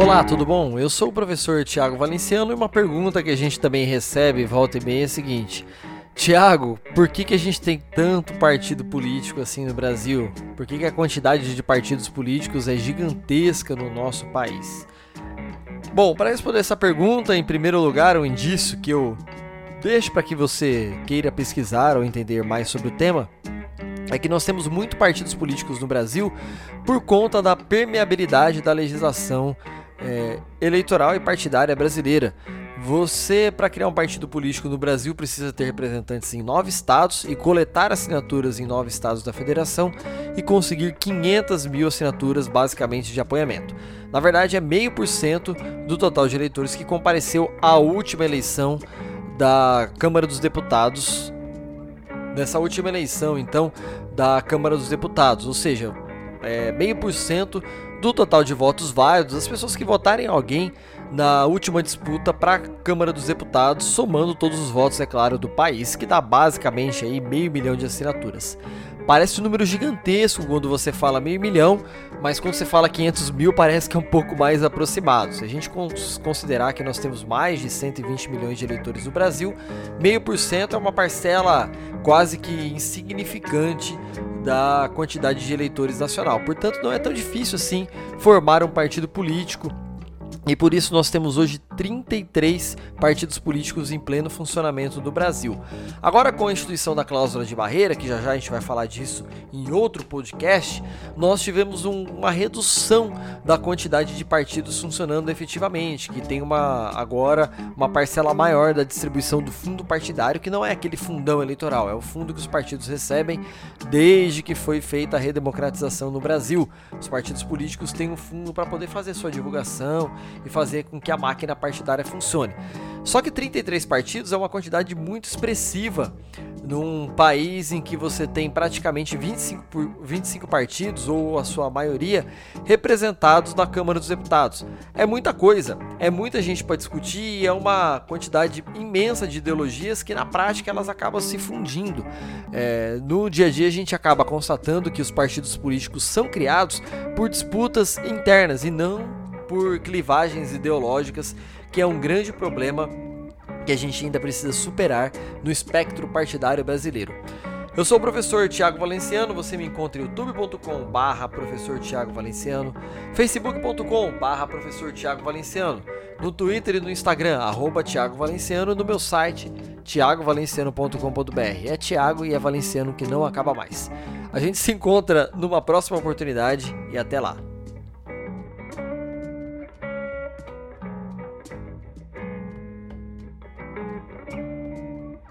Olá, tudo bom? Eu sou o professor Tiago Valenciano e uma pergunta que a gente também recebe volta e meia é a seguinte: Tiago, por que, que a gente tem tanto partido político assim no Brasil? Por que, que a quantidade de partidos políticos é gigantesca no nosso país? Bom, para responder essa pergunta, em primeiro lugar, um indício que eu deixo para que você queira pesquisar ou entender mais sobre o tema é que nós temos muito partidos políticos no Brasil por conta da permeabilidade da legislação é, eleitoral e partidária brasileira. Você, para criar um partido político no Brasil, precisa ter representantes em nove estados e coletar assinaturas em nove estados da federação e conseguir 500 mil assinaturas, basicamente, de apoiamento. Na verdade, é meio por cento do total de eleitores que compareceu à última eleição da Câmara dos Deputados. Nessa última eleição, então, da Câmara dos Deputados, ou seja, é, meio por cento do total de votos válidos, as pessoas que votarem alguém na última disputa para a Câmara dos Deputados, somando todos os votos, é claro, do país, que dá basicamente aí meio milhão de assinaturas. Parece um número gigantesco quando você fala meio milhão, mas quando você fala 500 mil parece que é um pouco mais aproximado. Se a gente considerar que nós temos mais de 120 milhões de eleitores no Brasil, meio por cento é uma parcela quase que insignificante da quantidade de eleitores nacional. Portanto, não é tão difícil assim formar um partido político e por isso nós temos hoje 33 partidos políticos em pleno funcionamento do Brasil. Agora com a instituição da cláusula de barreira, que já já a gente vai falar disso em outro podcast, nós tivemos um, uma redução da quantidade de partidos funcionando efetivamente, que tem uma agora uma parcela maior da distribuição do fundo partidário, que não é aquele fundão eleitoral, é o fundo que os partidos recebem desde que foi feita a redemocratização no Brasil. Os partidos políticos têm um fundo para poder fazer sua divulgação e fazer com que a máquina partidária funcione. Só que 33 partidos é uma quantidade muito expressiva num país em que você tem praticamente 25, 25 partidos, ou a sua maioria, representados na Câmara dos Deputados. É muita coisa, é muita gente para discutir e é uma quantidade imensa de ideologias que na prática elas acabam se fundindo. É, no dia a dia a gente acaba constatando que os partidos políticos são criados por disputas internas e não por clivagens ideológicas, que é um grande problema que a gente ainda precisa superar no espectro partidário brasileiro. Eu sou o professor Tiago Valenciano, você me encontra em youtube.com barra professor Tiago Valenciano, facebook.com barra professor Tiago Valenciano, no Twitter e no Instagram, arroba Tiago Valenciano, no meu site, tiagovalenciano.com.br. É Tiago e é Valenciano que não acaba mais. A gente se encontra numa próxima oportunidade e até lá.